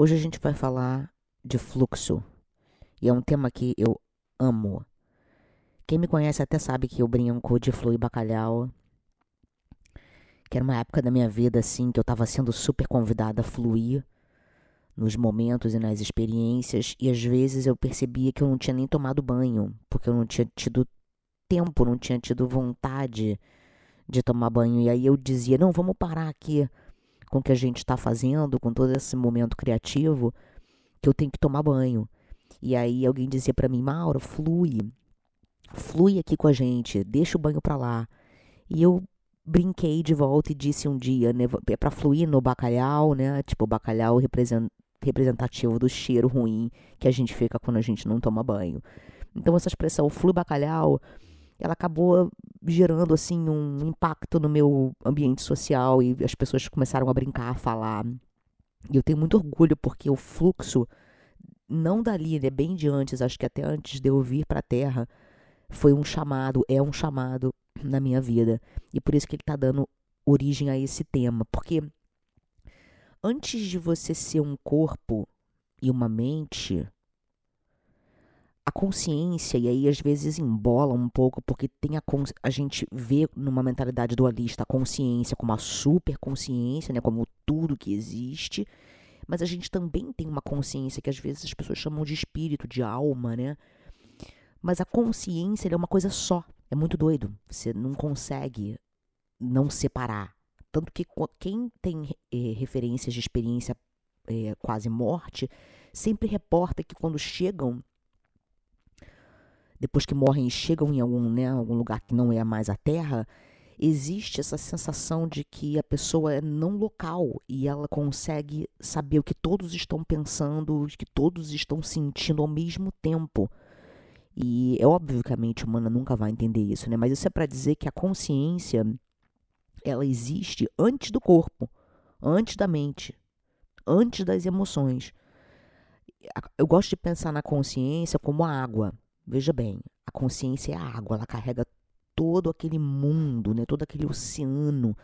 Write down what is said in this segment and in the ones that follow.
Hoje a gente vai falar de fluxo e é um tema que eu amo. Quem me conhece até sabe que eu brinco de flui bacalhau. Que era uma época da minha vida assim que eu estava sendo super convidada a fluir nos momentos e nas experiências e às vezes eu percebia que eu não tinha nem tomado banho, porque eu não tinha tido tempo, não tinha tido vontade de tomar banho. E aí eu dizia: "Não, vamos parar aqui com o que a gente está fazendo, com todo esse momento criativo, que eu tenho que tomar banho. E aí alguém dizia para mim, Mauro, flui, flui aqui com a gente, deixa o banho para lá. E eu brinquei de volta e disse um dia, né, é para fluir no bacalhau, né, tipo bacalhau representativo do cheiro ruim que a gente fica quando a gente não toma banho. Então essa expressão flui bacalhau ela acabou gerando assim um impacto no meu ambiente social e as pessoas começaram a brincar, a falar. E eu tenho muito orgulho porque o fluxo não dali, né, bem de antes, acho que até antes de eu vir para a Terra, foi um chamado, é um chamado na minha vida. E por isso que ele está dando origem a esse tema, porque antes de você ser um corpo e uma mente, a consciência, e aí às vezes embola um pouco, porque tem a, a gente vê numa mentalidade dualista a consciência como a superconsciência, né, como tudo que existe, mas a gente também tem uma consciência que às vezes as pessoas chamam de espírito, de alma, né? Mas a consciência é uma coisa só. É muito doido. Você não consegue não separar. Tanto que quem tem eh, referências de experiência eh, quase morte, sempre reporta que quando chegam depois que morrem e chegam em algum, né, algum lugar que não é mais a Terra, existe essa sensação de que a pessoa é não local e ela consegue saber o que todos estão pensando, o que todos estão sentindo ao mesmo tempo. E é óbvio que a mente humana nunca vai entender isso, né? Mas isso é para dizer que a consciência ela existe antes do corpo, antes da mente, antes das emoções. Eu gosto de pensar na consciência como a água. Veja bem, a consciência é a água, ela carrega todo aquele mundo, né, todo aquele oceano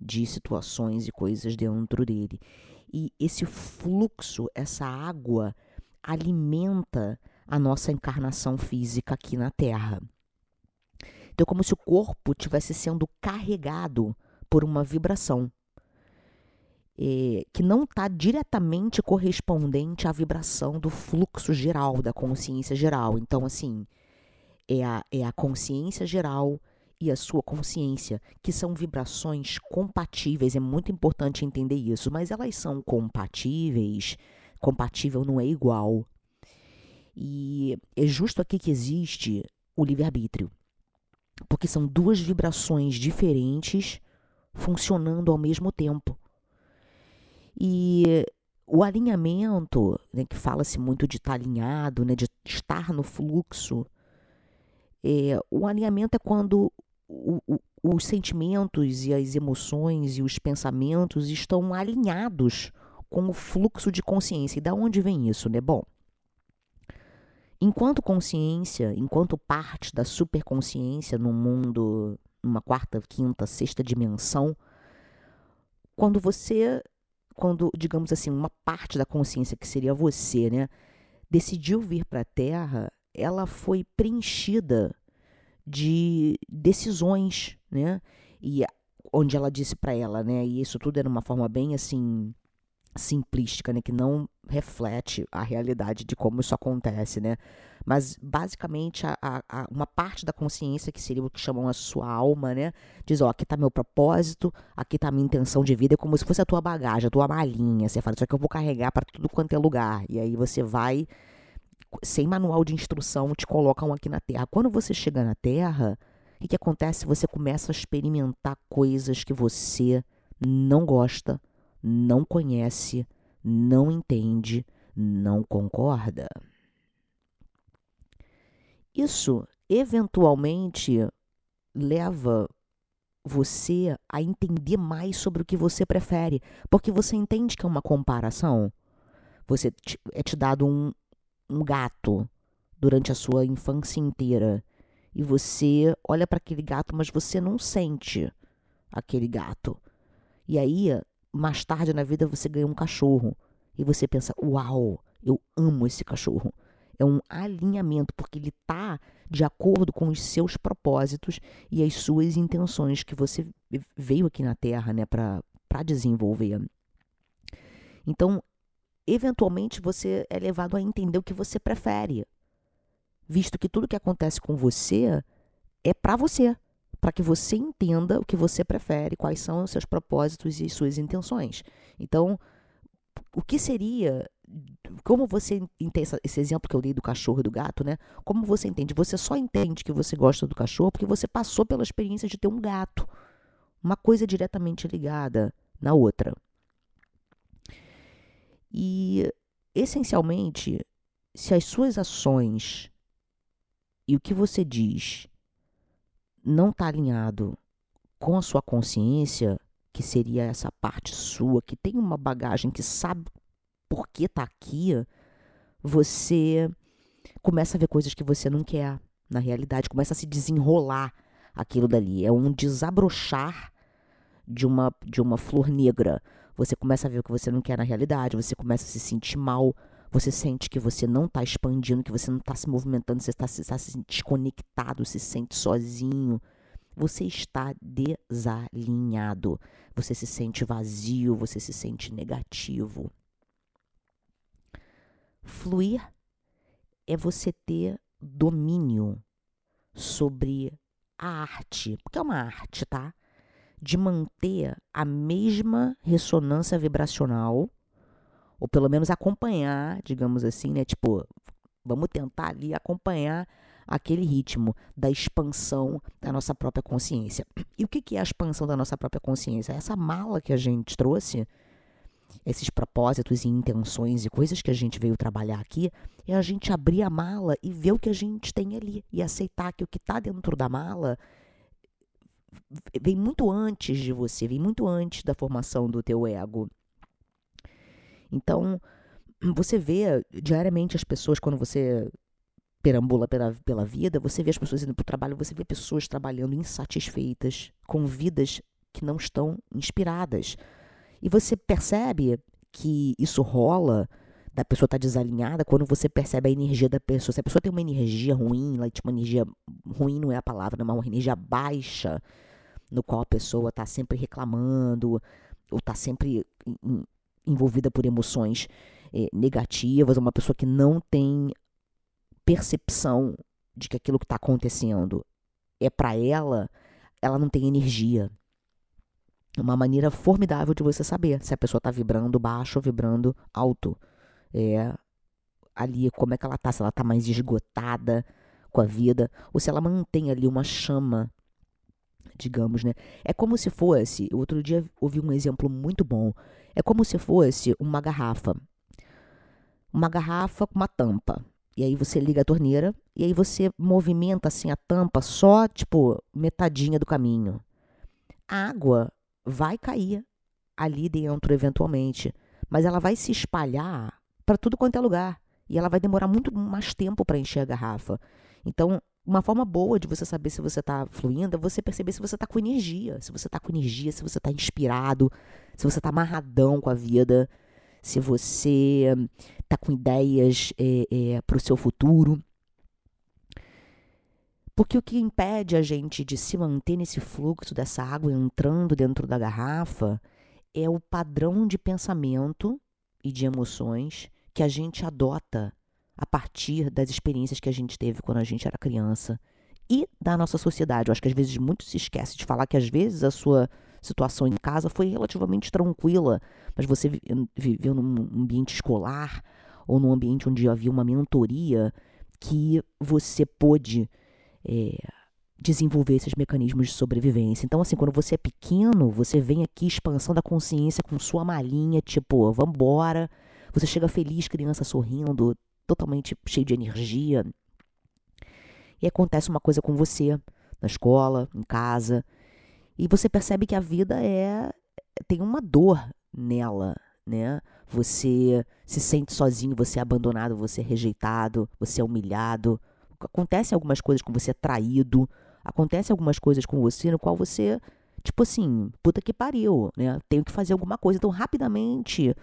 de situações e coisas dentro dele. E esse fluxo, essa água, alimenta a nossa encarnação física aqui na Terra. Então, é como se o corpo estivesse sendo carregado por uma vibração é, que não está diretamente correspondente à vibração do fluxo geral, da consciência geral. Então, assim, é a, é a consciência geral e a sua consciência, que são vibrações compatíveis. É muito importante entender isso, mas elas são compatíveis. Compatível não é igual. E é justo aqui que existe o livre-arbítrio. Porque são duas vibrações diferentes funcionando ao mesmo tempo. E o alinhamento, né, que fala-se muito de estar alinhado, né, de estar no fluxo, é, o alinhamento é quando o, o, os sentimentos e as emoções e os pensamentos estão alinhados com o fluxo de consciência. E da onde vem isso, né? Bom, enquanto consciência, enquanto parte da superconsciência no mundo, numa quarta, quinta, sexta dimensão, quando você quando, digamos assim, uma parte da consciência que seria você, né, decidiu vir para a Terra, ela foi preenchida de decisões, né? E onde ela disse para ela, né, e isso tudo era uma forma bem assim simplística, né, que não reflete a realidade de como isso acontece, né? Mas basicamente a, a, uma parte da consciência que seria o que chamam a sua alma, né, diz, ó, aqui está meu propósito, aqui a minha intenção de vida, é como se fosse a tua bagagem, a tua malinha. Você fala, isso aqui eu vou carregar para tudo quanto é lugar. E aí você vai sem manual de instrução, te colocam aqui na Terra. Quando você chega na Terra, o que, que acontece? Você começa a experimentar coisas que você não gosta, não conhece, não entende, não concorda. Isso eventualmente leva você a entender mais sobre o que você prefere, porque você entende que é uma comparação. Você te, é te dado um, um gato durante a sua infância inteira e você olha para aquele gato, mas você não sente aquele gato. E aí mais tarde na vida você ganha um cachorro. e você pensa: "Uau, eu amo esse cachorro". É um alinhamento porque ele está de acordo com os seus propósitos e as suas intenções que você veio aqui na Terra, né, para para desenvolver. Então, eventualmente você é levado a entender o que você prefere, visto que tudo que acontece com você é para você, para que você entenda o que você prefere, quais são os seus propósitos e suas intenções. Então, o que seria como você entende esse exemplo que eu dei do cachorro e do gato, né? Como você entende? Você só entende que você gosta do cachorro porque você passou pela experiência de ter um gato. Uma coisa diretamente ligada na outra. E, essencialmente, se as suas ações e o que você diz não está alinhado com a sua consciência, que seria essa parte sua, que tem uma bagagem, que sabe por que está aqui, você começa a ver coisas que você não quer na realidade, começa a se desenrolar aquilo dali. É um desabrochar de uma, de uma flor negra. Você começa a ver o que você não quer na realidade, você começa a se sentir mal, você sente que você não está expandindo, que você não está se movimentando, você está tá se desconectado, se sente sozinho. Você está desalinhado. Você se sente vazio, você se sente negativo. Fluir é você ter domínio sobre a arte, porque é uma arte, tá? De manter a mesma ressonância vibracional, ou pelo menos acompanhar, digamos assim, né? Tipo, vamos tentar ali acompanhar aquele ritmo da expansão da nossa própria consciência. E o que é a expansão da nossa própria consciência? Essa mala que a gente trouxe esses propósitos e intenções e coisas que a gente veio trabalhar aqui, é a gente abrir a mala e ver o que a gente tem ali e aceitar que o que está dentro da mala vem muito antes de você, vem muito antes da formação do teu ego. Então, você vê diariamente as pessoas quando você perambula pela, pela vida, você vê as pessoas indo para o trabalho, você vê pessoas trabalhando insatisfeitas, com vidas que não estão inspiradas. E você percebe que isso rola, da pessoa estar tá desalinhada, quando você percebe a energia da pessoa. Se a pessoa tem uma energia ruim, tipo, uma energia ruim não é a palavra, mas uma energia baixa, no qual a pessoa está sempre reclamando, ou está sempre envolvida por emoções eh, negativas, uma pessoa que não tem percepção de que aquilo que está acontecendo é para ela, ela não tem energia uma maneira formidável de você saber se a pessoa está vibrando baixo ou vibrando alto. É, ali, como é que ela está, se ela está mais esgotada com a vida, ou se ela mantém ali uma chama, digamos, né? É como se fosse, outro dia ouvi um exemplo muito bom, é como se fosse uma garrafa. Uma garrafa com uma tampa. E aí você liga a torneira e aí você movimenta assim a tampa só, tipo, metadinha do caminho. A água vai cair ali dentro eventualmente, mas ela vai se espalhar para tudo quanto é lugar e ela vai demorar muito mais tempo para encher a garrafa. Então, uma forma boa de você saber se você está fluindo é você perceber se você está com energia, se você está com energia, se você está inspirado, se você está amarradão com a vida, se você está com ideias é, é, para o seu futuro. Porque o que impede a gente de se manter nesse fluxo dessa água entrando dentro da garrafa é o padrão de pensamento e de emoções que a gente adota a partir das experiências que a gente teve quando a gente era criança e da nossa sociedade. Eu acho que às vezes muito se esquece de falar que às vezes a sua situação em casa foi relativamente tranquila, mas você viveu num ambiente escolar ou num ambiente onde havia uma mentoria que você pôde é, desenvolver esses mecanismos de sobrevivência. Então, assim, quando você é pequeno, você vem aqui, expansão da consciência com sua malinha, tipo, vambora. Você chega feliz, criança sorrindo, totalmente cheio de energia. E acontece uma coisa com você, na escola, em casa. E você percebe que a vida é tem uma dor nela, né? Você se sente sozinho, você é abandonado, você é rejeitado, você é humilhado, acontece algumas coisas com você é traído, acontece algumas coisas com você no qual você, tipo assim, puta que pariu, né? Tenho que fazer alguma coisa. Então, rapidamente,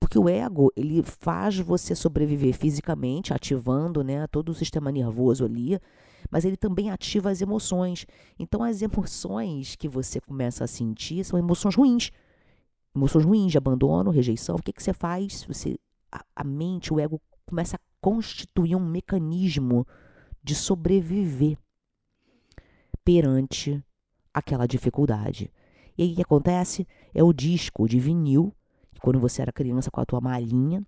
Porque o ego, ele faz você sobreviver fisicamente, ativando né, todo o sistema nervoso ali, mas ele também ativa as emoções. Então, as emoções que você começa a sentir são emoções ruins. Emoções ruins de abandono, rejeição. O que, que você faz? Você, a, a mente, o ego começa a constituir um mecanismo de sobreviver perante aquela dificuldade. E aí o que acontece? É o disco de vinil, quando você era criança com a tua malinha,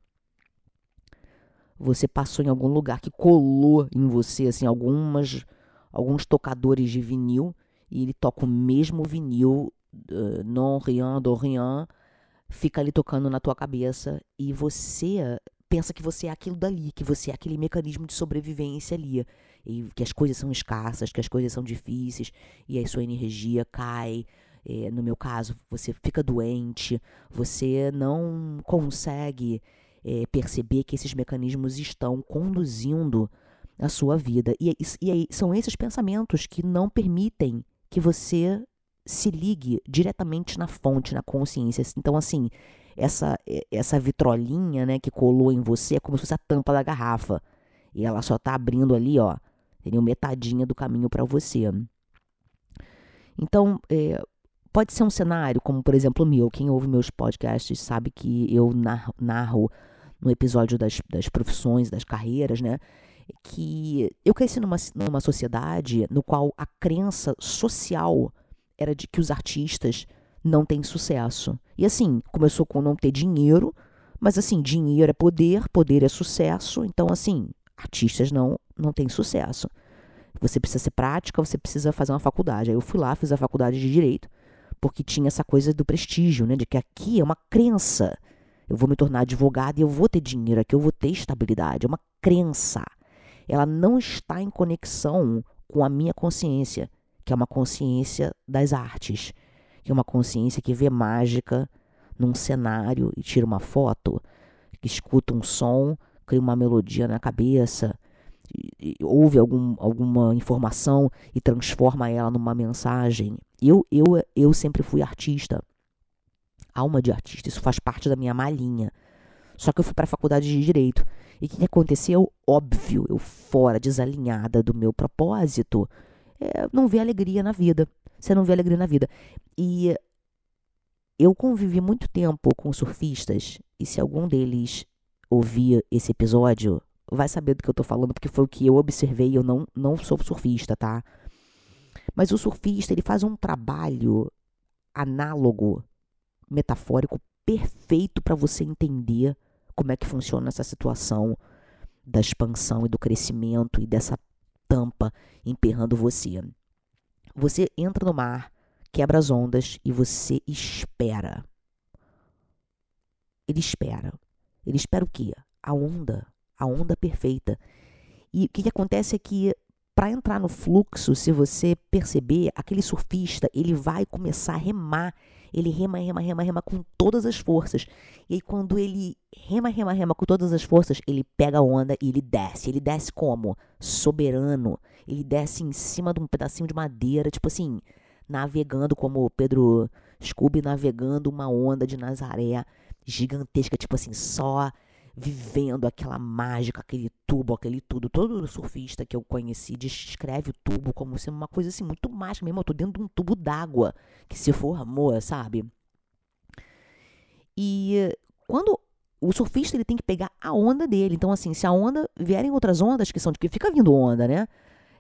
você passou em algum lugar que colou em você, assim, algumas, alguns tocadores de vinil, e ele toca o mesmo vinil, uh, non rien, do rien, fica ali tocando na tua cabeça, e você pensa que você é aquilo dali, que você é aquele mecanismo de sobrevivência ali, e que as coisas são escassas, que as coisas são difíceis, e aí sua energia cai, é, no meu caso, você fica doente, você não consegue é, perceber que esses mecanismos estão conduzindo a sua vida. E, e, e são esses pensamentos que não permitem que você se ligue diretamente na fonte, na consciência. Então, assim, essa, essa vitrolinha né, que colou em você é como se fosse a tampa da garrafa. E ela só está abrindo ali, ó, entendeu? metadinha do caminho para você. Então, é, Pode ser um cenário, como por exemplo o meu. Quem ouve meus podcasts sabe que eu narro, no episódio das, das profissões, das carreiras, né? Que eu cresci numa, numa sociedade no qual a crença social era de que os artistas não têm sucesso. E assim, começou com não ter dinheiro, mas assim, dinheiro é poder, poder é sucesso. Então, assim, artistas não, não têm sucesso. Você precisa ser prática, você precisa fazer uma faculdade. Aí eu fui lá, fiz a faculdade de Direito porque tinha essa coisa do prestígio, né? De que aqui é uma crença. Eu vou me tornar advogado e eu vou ter dinheiro, aqui eu vou ter estabilidade. É uma crença. Ela não está em conexão com a minha consciência, que é uma consciência das artes, que é uma consciência que vê mágica num cenário e tira uma foto, que escuta um som, cria uma melodia na cabeça, ouve algum, alguma informação e transforma ela numa mensagem. Eu, eu, eu sempre fui artista, alma de artista, isso faz parte da minha malinha. Só que eu fui para a faculdade de direito. E o que, aconteceu? Óbvio, eu fora, desalinhada do meu propósito, é, não vê alegria na vida. Você não vê alegria na vida. E eu convivi muito tempo com surfistas, e se algum deles ouvir esse episódio, vai saber do que eu tô falando, porque foi o que eu observei, eu não, não sou surfista, tá? Mas o surfista, ele faz um trabalho análogo, metafórico, perfeito para você entender como é que funciona essa situação da expansão e do crescimento e dessa tampa emperrando você. Você entra no mar, quebra as ondas e você espera. Ele espera. Ele espera o quê? A onda a onda perfeita. E o que, acontece é que para entrar no fluxo, se você perceber, aquele surfista, ele vai começar a remar. Ele rema, rema, rema, rema com todas as forças. E aí, quando ele rema, rema, rema com todas as forças, ele pega a onda e ele desce. Ele desce como? Soberano. Ele desce em cima de um pedacinho de madeira, tipo assim, navegando como Pedro Scooby navegando uma onda de Nazaré gigantesca, tipo assim, só vivendo aquela mágica, aquele tubo, aquele tudo. Todo surfista que eu conheci descreve o tubo como sendo uma coisa assim muito mágica mesmo. Eu tô dentro de um tubo d'água que se formou, sabe? E quando o surfista ele tem que pegar a onda dele. Então, assim, se a onda vierem outras ondas, que são de que fica vindo onda, né?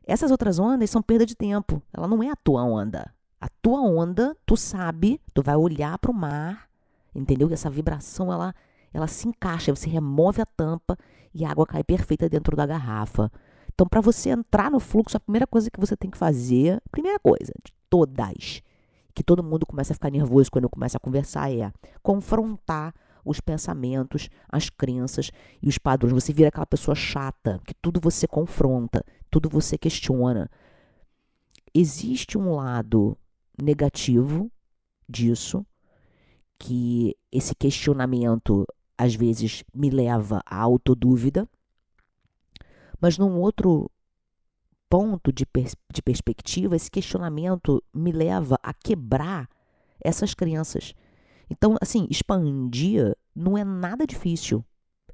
Essas outras ondas são perda de tempo. Ela não é a tua onda. A tua onda, tu sabe, tu vai olhar para o mar, entendeu? Que essa vibração, ela ela se encaixa, você remove a tampa e a água cai perfeita dentro da garrafa. Então, para você entrar no fluxo, a primeira coisa que você tem que fazer, primeira coisa, de todas, que todo mundo começa a ficar nervoso quando começa a conversar, é confrontar os pensamentos, as crenças e os padrões. Você vira aquela pessoa chata, que tudo você confronta, tudo você questiona. Existe um lado negativo disso, que esse questionamento às vezes me leva à autodúvida, mas num outro ponto de, pers de perspectiva, esse questionamento me leva a quebrar essas crenças. Então, assim, expandir não é nada difícil.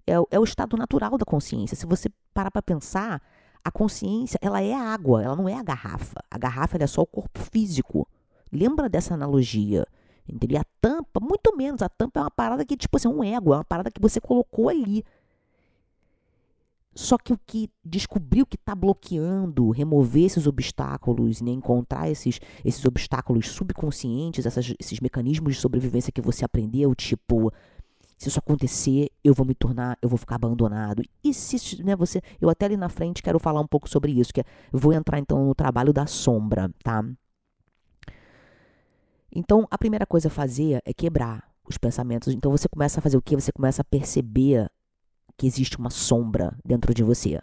É, é o estado natural da consciência. Se você parar para pensar, a consciência, ela é a água, ela não é a garrafa. A garrafa é só o corpo físico. Lembra dessa analogia? Entendeu? A tampa, muito menos. A tampa é uma parada que, tipo assim, é um ego, é uma parada que você colocou ali. Só que o que descobriu que está bloqueando, remover esses obstáculos, né, encontrar esses, esses obstáculos subconscientes, essas, esses mecanismos de sobrevivência que você aprendeu, tipo, se isso acontecer, eu vou me tornar, eu vou ficar abandonado. E se, né, você, eu até ali na frente quero falar um pouco sobre isso, que é, vou entrar então no trabalho da sombra, tá? Então, a primeira coisa a fazer é quebrar os pensamentos. Então, você começa a fazer o quê? Você começa a perceber que existe uma sombra dentro de você,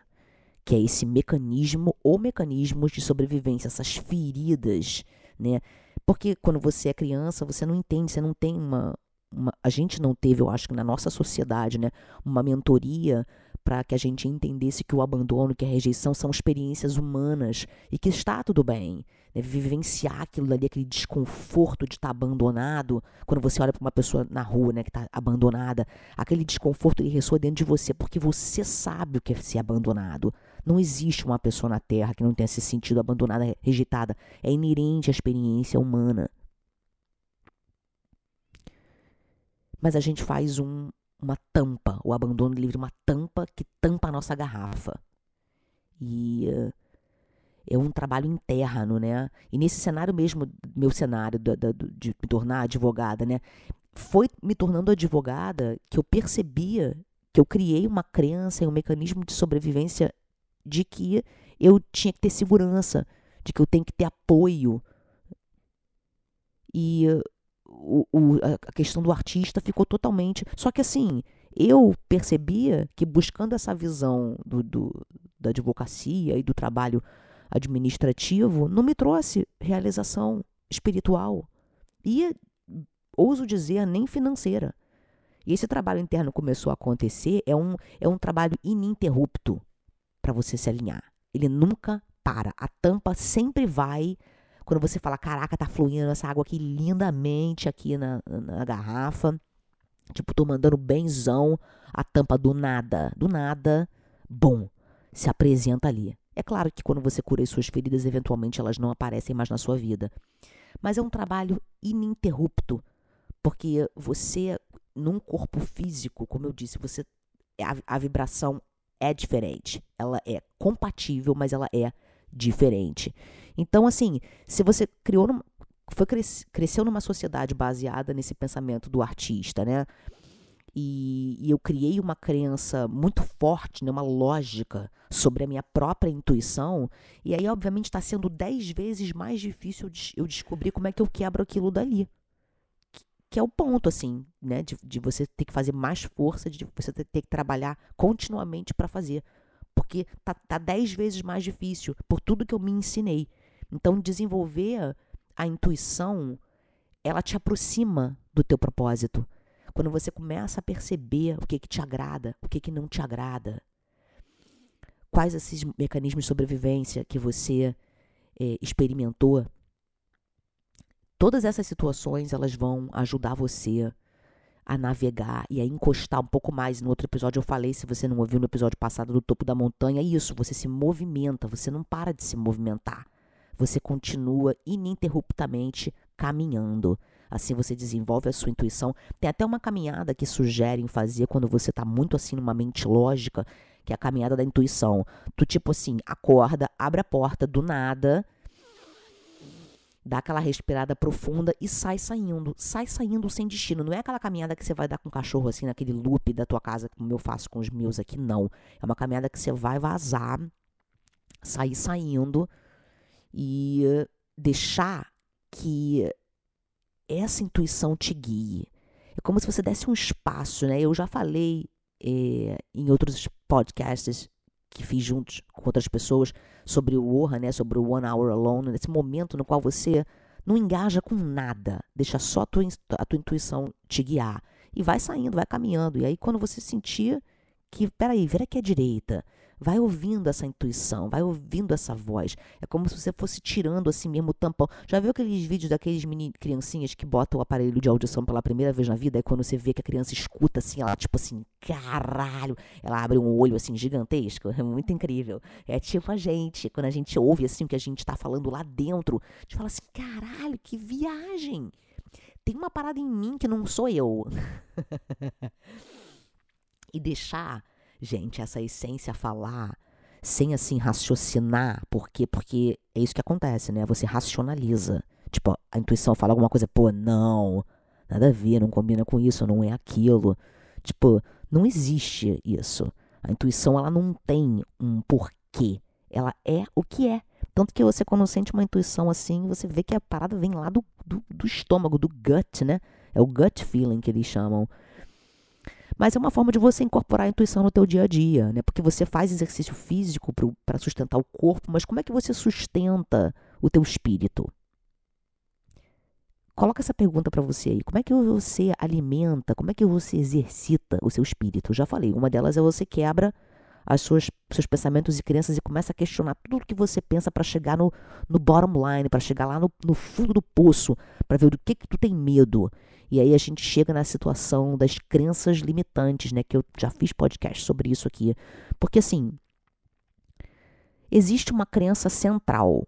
que é esse mecanismo ou mecanismos de sobrevivência, essas feridas, né? Porque quando você é criança, você não entende, você não tem uma, uma a gente não teve, eu acho que na nossa sociedade, né, uma mentoria para que a gente entendesse que o abandono, que a rejeição são experiências humanas e que está tudo bem. Né? Vivenciar aquilo ali, aquele desconforto de estar tá abandonado, quando você olha para uma pessoa na rua né, que está abandonada, aquele desconforto ele ressoa dentro de você, porque você sabe o que é ser abandonado. Não existe uma pessoa na Terra que não tenha se sentido abandonada, rejeitada. É inerente à experiência humana. Mas a gente faz um, uma tampa, o abandono livre, uma tampa que tampa a nossa garrafa. E uh, é um trabalho interno, né? E nesse cenário mesmo, meu cenário de, me tornar advogada, né? Foi me tornando advogada que eu percebia que eu criei uma crença e um mecanismo de sobrevivência de que eu tinha que ter segurança, de que eu tenho que ter apoio. E o, o, a questão do artista ficou totalmente. Só que assim, eu percebia que buscando essa visão do, do, da advocacia e do trabalho administrativo não me trouxe realização espiritual e, ouso dizer, nem financeira. E esse trabalho interno começou a acontecer, é um, é um trabalho ininterrupto para você se alinhar. Ele nunca para. A tampa sempre vai quando você fala, caraca, tá fluindo essa água aqui lindamente aqui na, na garrafa. Tipo, tô mandando benzão, a tampa do nada, do nada, bom, se apresenta ali. É claro que quando você cura as suas feridas, eventualmente elas não aparecem mais na sua vida. Mas é um trabalho ininterrupto, porque você, num corpo físico, como eu disse, você a, a vibração é diferente. Ela é compatível, mas ela é diferente. Então, assim, se você criou foi cresceu numa sociedade baseada nesse pensamento do artista, né? E, e, eu criei uma crença muito forte, né, uma lógica sobre a minha própria intuição. E aí, obviamente, está sendo dez vezes mais difícil eu descobrir como é que eu quebro aquilo dali. Que, é o ponto, assim, né? De, de, você ter que fazer mais força, de você ter, ter que trabalhar continuamente para fazer. Porque tá, tá dez vezes mais difícil por tudo que eu me ensinei. Então, desenvolver a intuição, ela te aproxima do teu propósito. Quando você começa a perceber o que, que te agrada, o que, que não te agrada, quais esses mecanismos de sobrevivência que você é, experimentou, todas essas situações elas vão ajudar você a navegar e a encostar um pouco mais. No outro episódio eu falei, se você não ouviu no episódio passado do topo da montanha, é isso, você se movimenta, você não para de se movimentar você continua ininterruptamente caminhando. Assim você desenvolve a sua intuição. Tem até uma caminhada que sugerem fazer quando você está muito assim numa mente lógica, que é a caminhada da intuição. Tu tipo assim, acorda, abre a porta do nada, dá aquela respirada profunda e sai saindo. Sai saindo sem destino. Não é aquela caminhada que você vai dar com o cachorro assim naquele loop da tua casa, como eu faço com os meus aqui, não. É uma caminhada que você vai vazar, sair saindo e deixar que essa intuição te guie. É como se você desse um espaço, né? Eu já falei é, em outros podcasts que fiz juntos com outras pessoas sobre o OHA, né? Sobre o One Hour Alone, nesse momento no qual você não engaja com nada, deixa só a tua, a tua intuição te guiar e vai saindo, vai caminhando. E aí quando você sentir que, peraí, vira aqui à direita, Vai ouvindo essa intuição, vai ouvindo essa voz. É como se você fosse tirando assim mesmo o tampão. Já viu aqueles vídeos daqueles mini criancinhas que botam o aparelho de audição pela primeira vez na vida? E quando você vê que a criança escuta assim, ela tipo assim, caralho, ela abre um olho assim gigantesco. É muito incrível. É tipo a gente, quando a gente ouve assim o que a gente está falando lá dentro, a gente fala assim, caralho, que viagem. Tem uma parada em mim que não sou eu. e deixar gente, essa essência falar sem assim raciocinar, por quê? Porque é isso que acontece, né? Você racionaliza. Tipo, a intuição fala alguma coisa, pô, não, nada a ver, não combina com isso, não é aquilo. Tipo, não existe isso. A intuição, ela não tem um porquê. Ela é o que é. Tanto que você, quando sente uma intuição assim, você vê que a parada vem lá do, do, do estômago, do gut, né? É o gut feeling que eles chamam. Mas é uma forma de você incorporar a intuição no teu dia a dia, né? Porque você faz exercício físico para sustentar o corpo, mas como é que você sustenta o teu espírito? Coloca essa pergunta para você aí. Como é que você alimenta, como é que você exercita o seu espírito? Eu já falei, uma delas é você quebra as suas seus pensamentos e crenças e começa a questionar tudo que você pensa para chegar no, no bottom line, para chegar lá no, no fundo do poço, para ver do que que tu tem medo. E aí a gente chega na situação das crenças limitantes, né? Que eu já fiz podcast sobre isso aqui. Porque assim, existe uma crença central,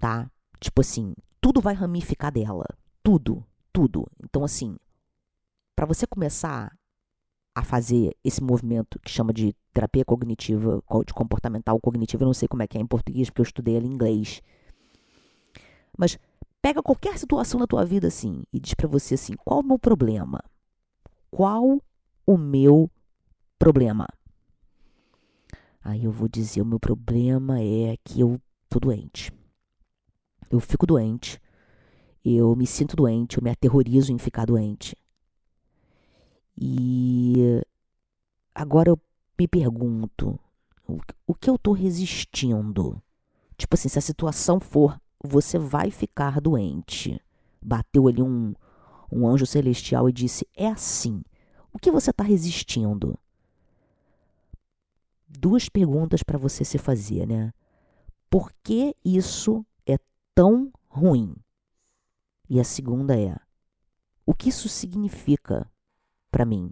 tá? Tipo assim, tudo vai ramificar dela. Tudo, tudo. Então, assim, para você começar a fazer esse movimento que chama de terapia cognitiva, de comportamental cognitiva, eu não sei como é que é em português, porque eu estudei ela em inglês. Mas Pega qualquer situação da tua vida assim e diz para você assim: qual o meu problema? Qual o meu problema? Aí eu vou dizer: o meu problema é que eu tô doente. Eu fico doente. Eu me sinto doente. Eu me aterrorizo em ficar doente. E agora eu me pergunto: o que eu tô resistindo? Tipo assim, se a situação for você vai ficar doente. Bateu ali um, um anjo celestial e disse: É assim. O que você está resistindo? Duas perguntas para você se fazer, né? Por que isso é tão ruim? E a segunda é: o que isso significa para mim?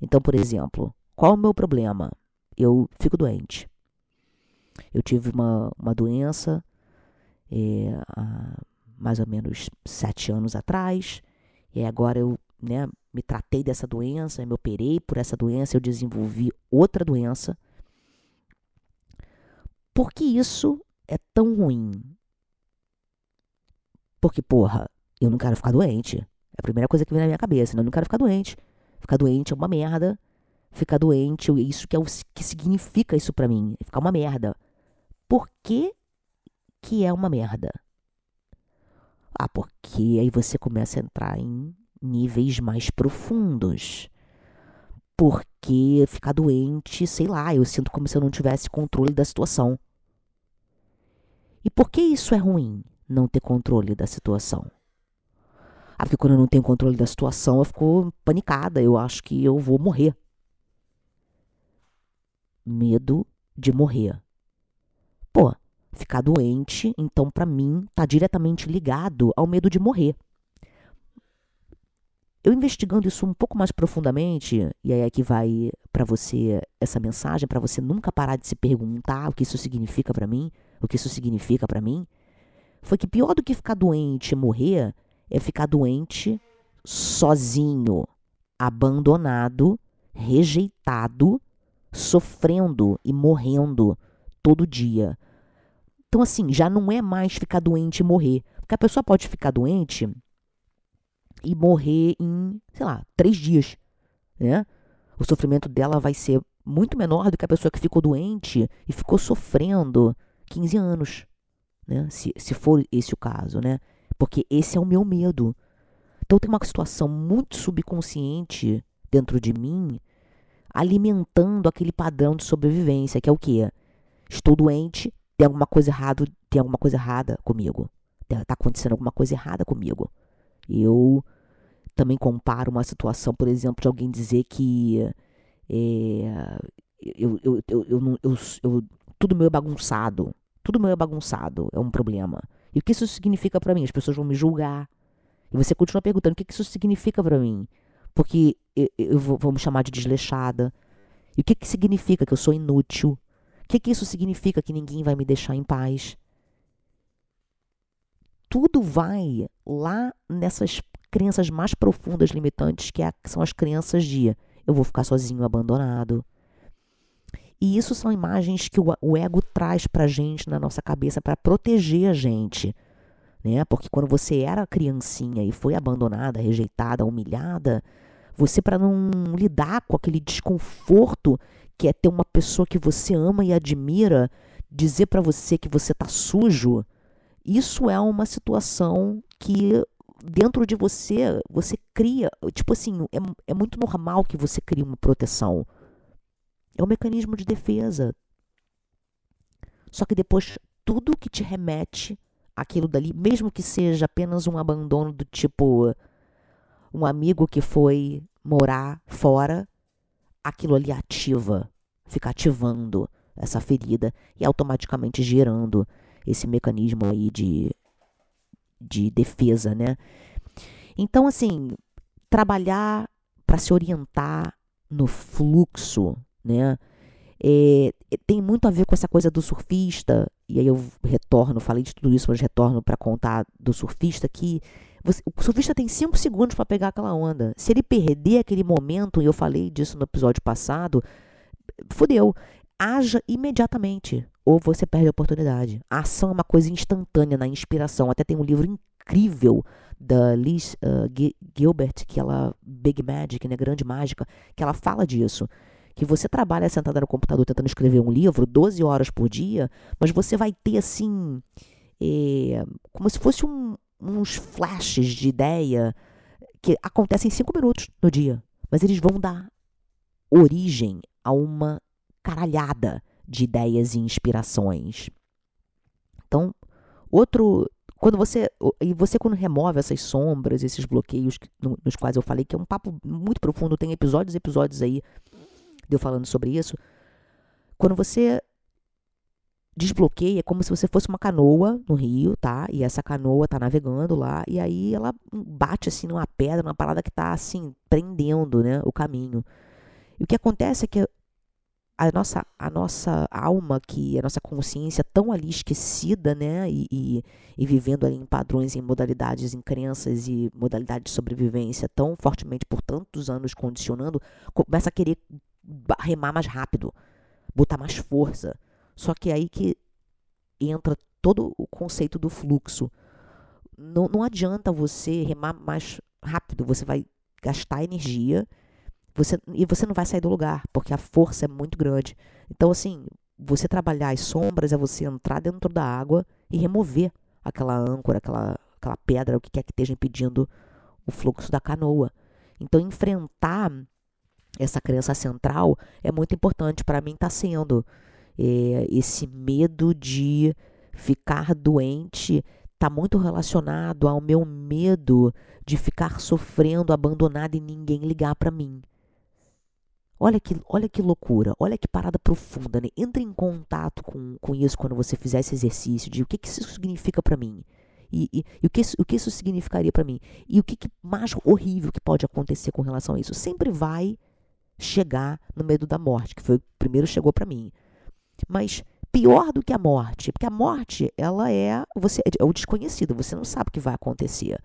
Então, por exemplo, qual é o meu problema? Eu fico doente. Eu tive uma, uma doença é, há mais ou menos sete anos atrás. E agora eu né, me tratei dessa doença, me operei por essa doença, eu desenvolvi outra doença. Por que isso é tão ruim? Porque, porra, eu não quero ficar doente. É a primeira coisa que vem na minha cabeça. Né? Eu não quero ficar doente. Ficar doente é uma merda. Ficar doente, isso que é o que significa isso para mim. É ficar uma merda. Por que que é uma merda? Ah, porque aí você começa a entrar em níveis mais profundos. Porque ficar doente, sei lá, eu sinto como se eu não tivesse controle da situação. E por que isso é ruim, não ter controle da situação? Ah, porque quando eu não tenho controle da situação, eu fico panicada, eu acho que eu vou morrer. Medo de morrer. Pô, ficar doente, então para mim está diretamente ligado ao medo de morrer. Eu investigando isso um pouco mais profundamente, e aí é que vai para você essa mensagem, para você nunca parar de se perguntar o que isso significa para mim, o que isso significa para mim, foi que pior do que ficar doente e morrer é ficar doente sozinho, abandonado, rejeitado, sofrendo e morrendo todo dia. Então, assim, já não é mais ficar doente e morrer. Porque a pessoa pode ficar doente e morrer em, sei lá, três dias. Né? O sofrimento dela vai ser muito menor do que a pessoa que ficou doente e ficou sofrendo 15 anos. Né? Se, se for esse o caso, né? Porque esse é o meu medo. Então tem uma situação muito subconsciente dentro de mim alimentando aquele padrão de sobrevivência, que é o quê? Estou doente, tem alguma coisa errada, tem alguma coisa errada comigo. Está acontecendo alguma coisa errada comigo. Eu também comparo uma situação, por exemplo, de alguém dizer que é, eu, eu, eu, eu, eu, eu, tudo meu é bagunçado. Tudo meu é bagunçado, é um problema. E o que isso significa para mim? As pessoas vão me julgar. E você continua perguntando o que isso significa para mim? Porque eu, eu vou, vou, me chamar de desleixada. E o que, que significa que eu sou inútil? Que, que isso significa que ninguém vai me deixar em paz? Tudo vai lá nessas crenças mais profundas limitantes, que, é, são as crenças de eu vou ficar sozinho, abandonado. E isso são imagens que o, ego traz pra gente na nossa cabeça para proteger a gente. Né? Porque quando você era criancinha e foi abandonada, rejeitada, humilhada, você para não lidar com aquele desconforto que é ter uma pessoa que você ama e admira dizer para você que você tá sujo, isso é uma situação que dentro de você, você cria, tipo assim, é, é muito normal que você crie uma proteção. É um mecanismo de defesa. Só que depois, tudo que te remete aquilo dali, mesmo que seja apenas um abandono do tipo um amigo que foi morar fora, aquilo ali ativa, fica ativando essa ferida e automaticamente gerando esse mecanismo aí de de defesa, né? Então, assim, trabalhar para se orientar no fluxo, né? É, tem muito a ver com essa coisa do surfista, e aí eu retorno, falei de tudo isso, mas retorno para contar do surfista que você, o surfista tem cinco segundos para pegar aquela onda. Se ele perder aquele momento, e eu falei disso no episódio passado, fudeu. Haja imediatamente ou você perde a oportunidade. A ação é uma coisa instantânea na inspiração. Até tem um livro incrível da Liz uh, Gilbert, que ela Big Magic, né, grande mágica, que ela fala disso. Que você trabalha sentada no computador tentando escrever um livro 12 horas por dia, mas você vai ter assim, é, como se fosse um, uns flashes de ideia que acontecem em 5 minutos no dia, mas eles vão dar origem a uma caralhada de ideias e inspirações. Então, outro quando você e você quando remove essas sombras, esses bloqueios nos quais eu falei que é um papo muito profundo, tem episódios episódios aí de eu falando sobre isso. Quando você desbloqueia, é como se você fosse uma canoa no rio, tá? E essa canoa tá navegando lá e aí ela bate assim numa pedra, numa parada que tá assim prendendo, né, o caminho. E o que acontece é que a nossa, a nossa alma, que a nossa consciência tão ali esquecida, né, e, e, e, vivendo ali em padrões, em modalidades, em crenças e modalidades de sobrevivência tão fortemente por tantos anos condicionando, começa a querer remar mais rápido, botar mais força. Só que é aí que entra todo o conceito do fluxo. Não, não adianta você remar mais rápido, você vai gastar energia você, e você não vai sair do lugar, porque a força é muito grande. Então, assim, você trabalhar as sombras é você entrar dentro da água e remover aquela âncora, aquela, aquela pedra, o que quer que esteja impedindo o fluxo da canoa. Então, enfrentar essa crença central é muito importante. Para mim, está sendo é, esse medo de ficar doente está muito relacionado ao meu medo de ficar sofrendo, abandonado e ninguém ligar para mim. Olha que, olha que loucura, olha que parada profunda, né? Entre em contato com, com isso quando você fizer esse exercício de o que, que isso significa para mim. E, e, e, o, que isso, o que isso significaria para mim. E o que, que mais horrível que pode acontecer com relação a isso. Sempre vai chegar no medo da morte, que foi o primeiro chegou para mim. Mas pior do que a morte, porque a morte, ela é, você, é o desconhecido, você não sabe o que vai acontecer.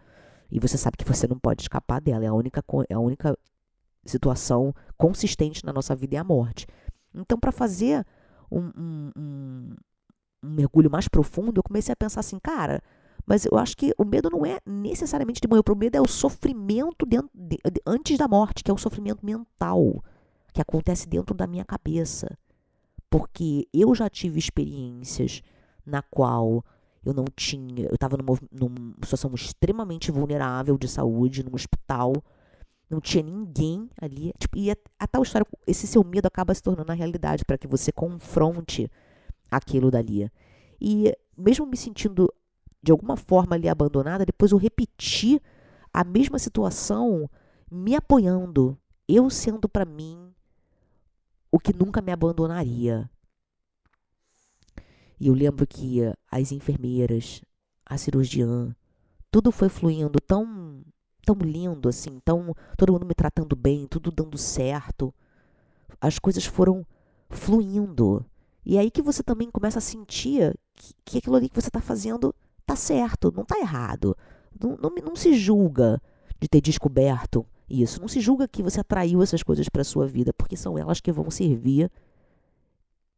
E você sabe que você não pode escapar dela, é a única, é a única situação consistente na nossa vida é a morte. Então, para fazer um, um, um, um, mergulho mais profundo, eu comecei a pensar assim, cara, mas eu acho que o medo não é necessariamente de morrer, o medo é o sofrimento dentro, de, de, antes da morte, que é o sofrimento mental, que acontece dentro da minha cabeça. Porque eu já tive experiências na qual eu não tinha, eu estava numa, numa situação extremamente vulnerável de saúde, num hospital, não tinha ninguém ali. Tipo, e a, a, tal história, esse seu medo acaba se tornando a realidade para que você confronte aquilo dali. E mesmo me sentindo de alguma forma ali abandonada, depois eu repeti a mesma situação me apoiando, eu sendo para mim o que nunca me abandonaria. E eu lembro que as enfermeiras, a cirurgiã, tudo foi fluindo tão tão lindo assim, tão todo mundo me tratando bem, tudo dando certo. As coisas foram fluindo. E aí que você também começa a sentir que, que aquilo ali que você está fazendo tá certo, não tá errado. Não, não, não se julga de ter descoberto isso. Não se julga que você atraiu essas coisas para sua vida, porque são elas que vão servir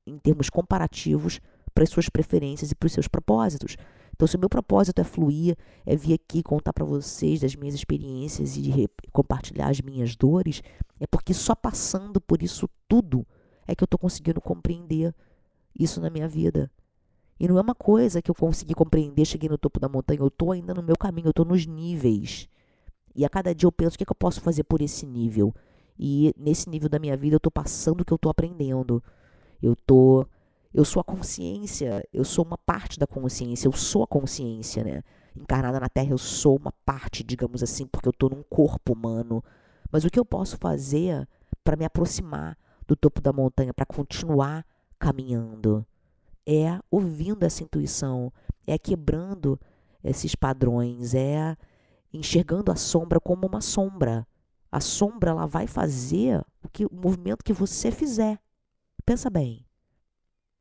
em termos comparativos para as suas preferências e para os seus propósitos. Então, se o meu propósito é fluir, é vir aqui contar para vocês das minhas experiências e compartilhar as minhas dores, é porque só passando por isso tudo é que eu estou conseguindo compreender isso na minha vida. E não é uma coisa que eu consegui compreender, cheguei no topo da montanha, eu estou ainda no meu caminho, eu estou nos níveis. E a cada dia eu penso o que, é que eu posso fazer por esse nível. E nesse nível da minha vida eu estou passando o que eu estou aprendendo. Eu tô eu sou a consciência, eu sou uma parte da consciência, eu sou a consciência, né? Encarnada na Terra, eu sou uma parte, digamos assim, porque eu estou num corpo humano. Mas o que eu posso fazer para me aproximar do topo da montanha, para continuar caminhando? É ouvindo essa intuição, é quebrando esses padrões, é enxergando a sombra como uma sombra. A sombra ela vai fazer o, que, o movimento que você fizer. Pensa bem.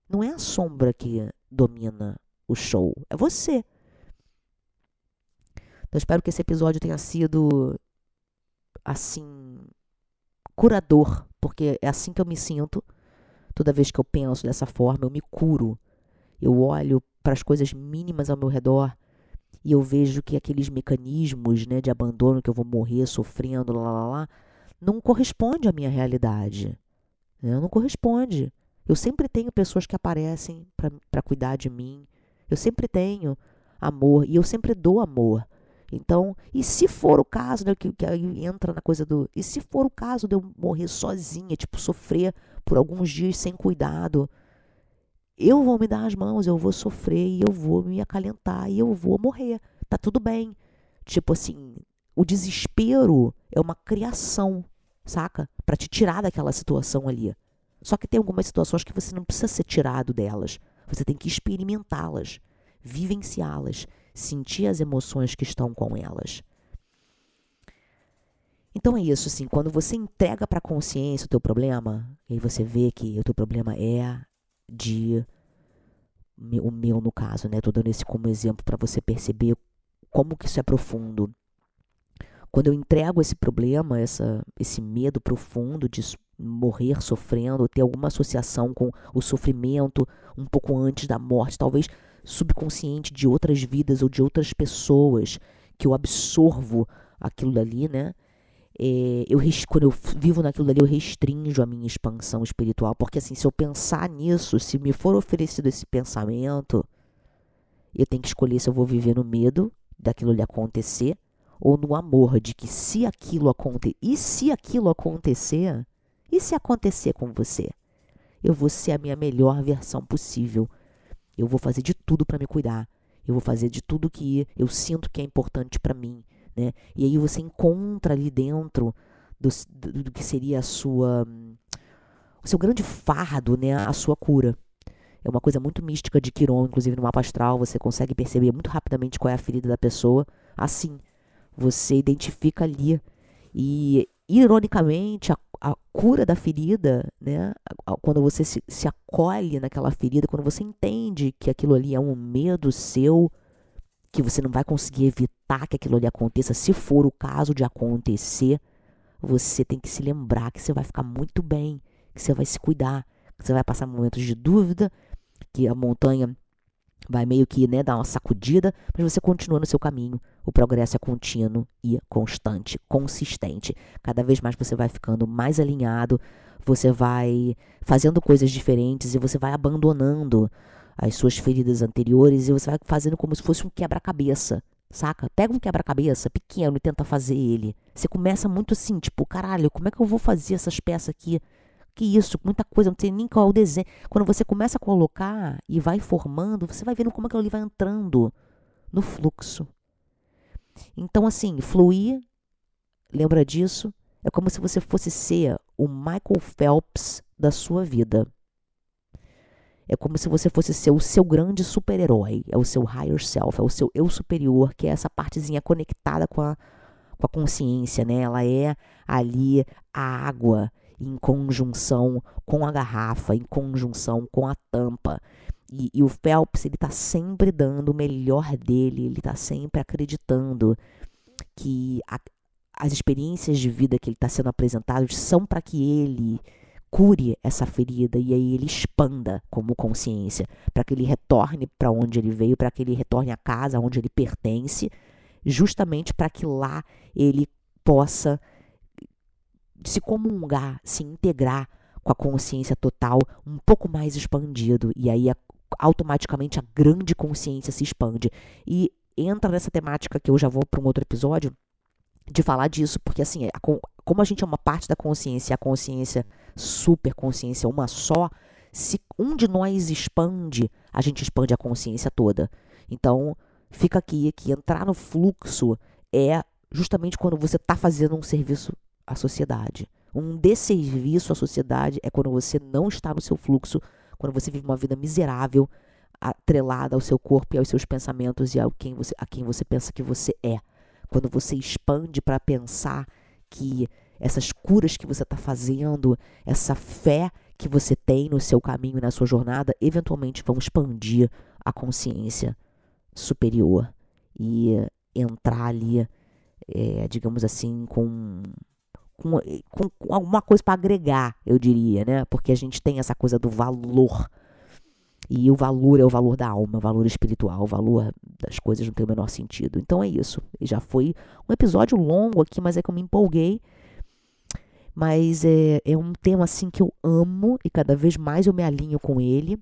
Não é a sombra que domina o show, é você. Então espero que esse episódio tenha sido assim curador, porque é assim que eu me sinto. Toda vez que eu penso dessa forma, eu me curo. Eu olho para as coisas mínimas ao meu redor e eu vejo que aqueles mecanismos né, de abandono que eu vou morrer sofrendo, lá, lá, lá, não corresponde à minha realidade. Né? Não corresponde. Eu sempre tenho pessoas que aparecem para cuidar de mim. Eu sempre tenho amor e eu sempre dou amor. Então, e se for o caso, né, que, que aí entra na coisa do. E se for o caso de eu morrer sozinha, tipo, sofrer por alguns dias sem cuidado, eu vou me dar as mãos, eu vou sofrer e eu vou me acalentar e eu vou morrer. Tá tudo bem. Tipo assim, o desespero é uma criação, saca? Para te tirar daquela situação ali. Só que tem algumas situações que você não precisa ser tirado delas. Você tem que experimentá-las, vivenciá-las, sentir as emoções que estão com elas. Então é isso, assim, quando você entrega para a consciência o teu problema, e aí você vê que o teu problema é de o meu no caso, né? Tô dando esse como exemplo para você perceber como que isso é profundo. Quando eu entrego esse problema, essa, esse medo profundo de morrer sofrendo, ter alguma associação com o sofrimento um pouco antes da morte, talvez subconsciente de outras vidas ou de outras pessoas, que eu absorvo aquilo dali, né? É, eu, quando eu vivo naquilo dali, eu restringo a minha expansão espiritual. Porque, assim, se eu pensar nisso, se me for oferecido esse pensamento, eu tenho que escolher se eu vou viver no medo daquilo ali acontecer ou no amor de que se aquilo acontecer, e se aquilo acontecer, e se acontecer com você? Eu vou ser a minha melhor versão possível. Eu vou fazer de tudo para me cuidar. Eu vou fazer de tudo que eu sinto que é importante para mim, né? E aí você encontra ali dentro do, do, do, que seria a sua o seu grande fardo, né, a sua cura. É uma coisa muito mística de Quiron, inclusive no mapa astral, você consegue perceber muito rapidamente qual é a ferida da pessoa. Assim, você identifica ali e ironicamente a a cura da ferida, né? Quando você se, se acolhe naquela ferida, quando você entende que aquilo ali é um medo seu, que você não vai conseguir evitar que aquilo ali aconteça, se for o caso de acontecer, você tem que se lembrar que você vai ficar muito bem, que você vai se cuidar, que você vai passar momentos de dúvida, que a montanha vai meio que né, dar uma sacudida, mas você continua no seu caminho. O progresso é contínuo e constante, consistente. Cada vez mais você vai ficando mais alinhado, você vai fazendo coisas diferentes e você vai abandonando as suas feridas anteriores e você vai fazendo como se fosse um quebra-cabeça. Saca? Pega um quebra-cabeça pequeno e tenta fazer ele. Você começa muito assim, tipo, caralho, como é que eu vou fazer essas peças aqui? Que isso, muita coisa, não sei nem qual é o desenho. Quando você começa a colocar e vai formando, você vai vendo como aquilo ali vai entrando no fluxo. Então, assim, fluir, lembra disso? É como se você fosse ser o Michael Phelps da sua vida. É como se você fosse ser o seu grande super-herói, é o seu higher self, é o seu eu superior, que é essa partezinha conectada com a, com a consciência, né? Ela é ali a água em conjunção com a garrafa, em conjunção com a tampa. E, e o Phelps, ele está sempre dando o melhor dele, ele está sempre acreditando que a, as experiências de vida que ele está sendo apresentado são para que ele cure essa ferida e aí ele expanda como consciência, para que ele retorne para onde ele veio, para que ele retorne à casa onde ele pertence, justamente para que lá ele possa se comungar, se integrar com a consciência total um pouco mais expandido e aí automaticamente a grande consciência se expande e entra nessa temática que eu já vou para um outro episódio de falar disso, porque assim, como a gente é uma parte da consciência, a consciência super consciência uma só, se um de nós expande, a gente expande a consciência toda. Então, fica aqui que entrar no fluxo é justamente quando você está fazendo um serviço à sociedade. Um desserviço à sociedade é quando você não está no seu fluxo, quando você vive uma vida miserável, atrelada ao seu corpo e aos seus pensamentos e a quem você, a quem você pensa que você é. Quando você expande para pensar que essas curas que você está fazendo, essa fé que você tem no seu caminho e na sua jornada, eventualmente vão expandir a consciência superior e entrar ali, é, digamos assim, com, com, com alguma coisa para agregar, eu diria, né? Porque a gente tem essa coisa do valor. E o valor é o valor da alma, o valor espiritual, o valor das coisas não tem o menor sentido. Então é isso. E já foi um episódio longo aqui, mas é que eu me empolguei mas é, é um tema assim que eu amo e cada vez mais eu me alinho com ele,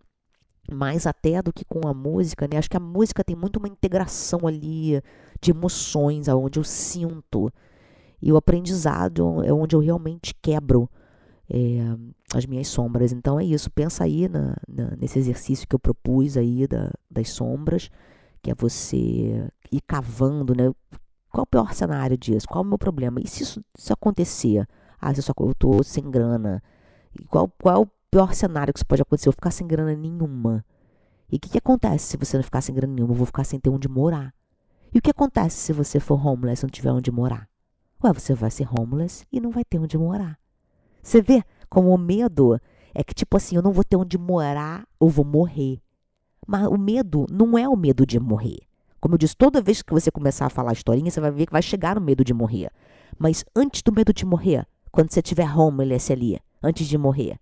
mais até do que com a música, né? Acho que a música tem muito uma integração ali de emoções, aonde eu sinto. E o aprendizado é onde eu realmente quebro é, as minhas sombras. Então é isso. Pensa aí na, na, nesse exercício que eu propus aí da, das sombras, que é você ir cavando, né? Qual o pior cenário disso? Qual o meu problema? E se isso, isso acontecer? Ah, se eu, só, eu tô sem grana. E qual, qual é o pior cenário que isso pode acontecer? Eu ficar sem grana nenhuma. E o que, que acontece se você não ficar sem grana nenhuma? Eu vou ficar sem ter onde morar. E o que acontece se você for homeless e não tiver onde morar? Ué, você vai ser homeless e não vai ter onde morar. Você vê como o medo é que, tipo assim, eu não vou ter onde morar, ou vou morrer. Mas o medo não é o medo de morrer. Como eu disse, toda vez que você começar a falar a historinha, você vai ver que vai chegar no medo de morrer. Mas antes do medo de morrer, quando você tiver homeless ali, antes de morrer.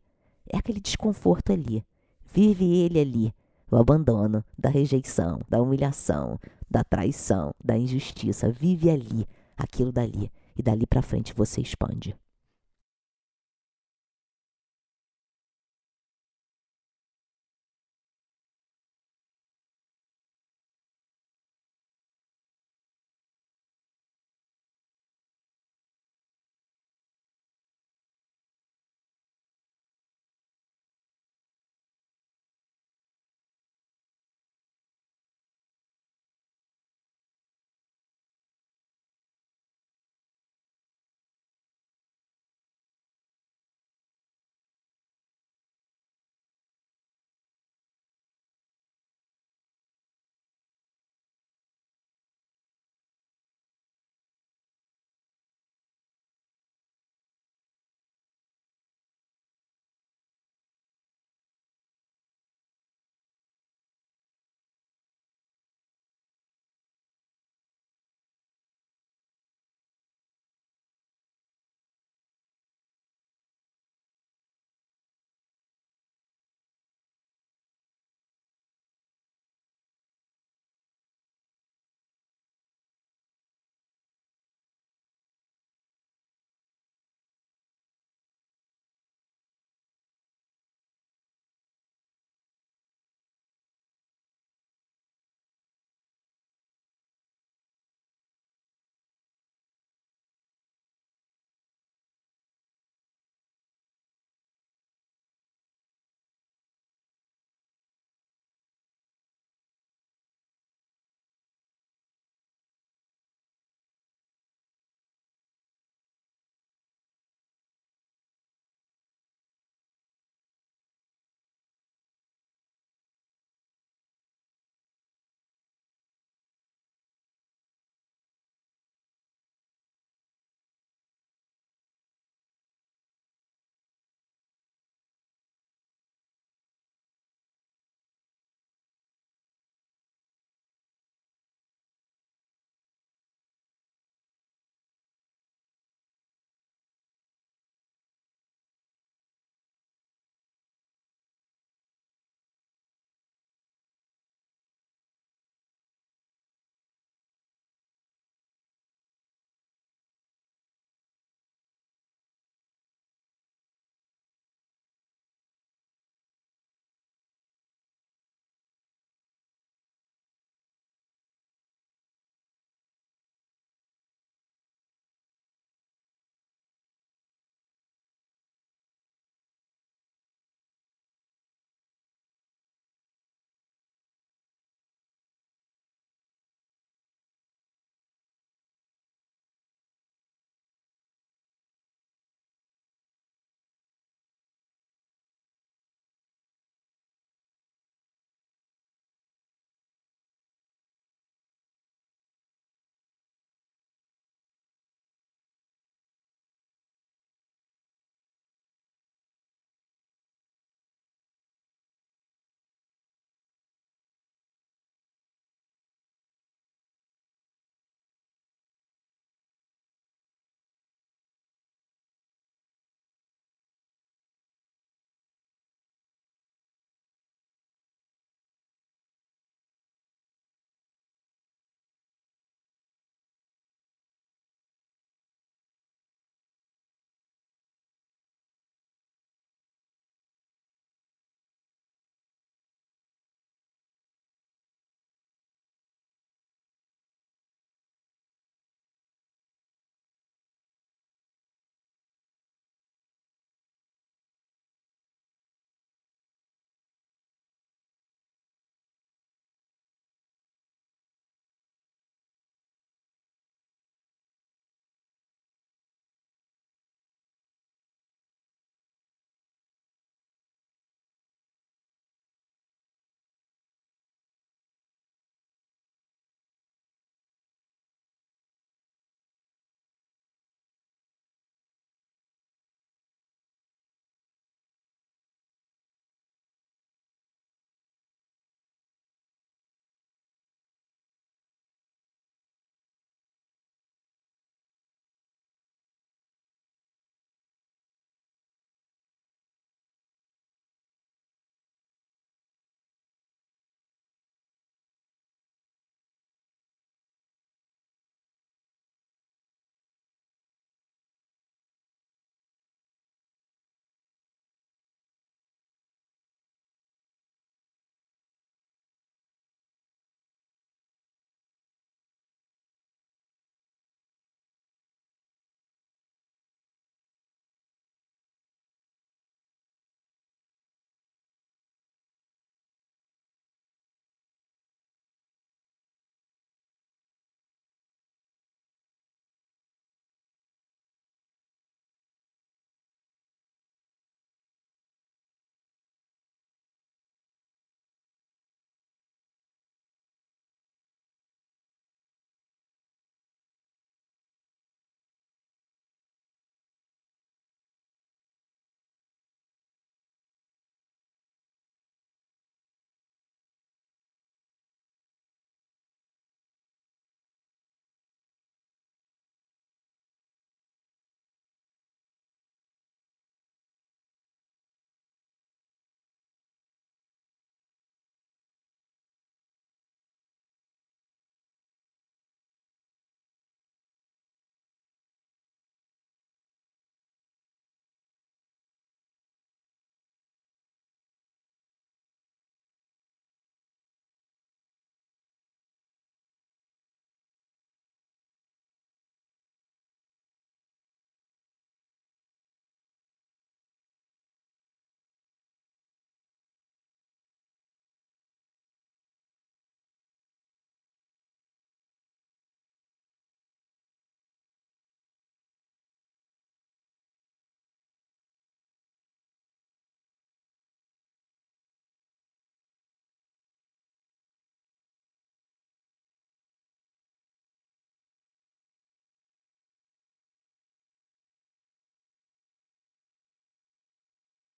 É aquele desconforto ali. Vive ele ali. O abandono, da rejeição, da humilhação, da traição, da injustiça. Vive ali, aquilo dali. E dali para frente você expande.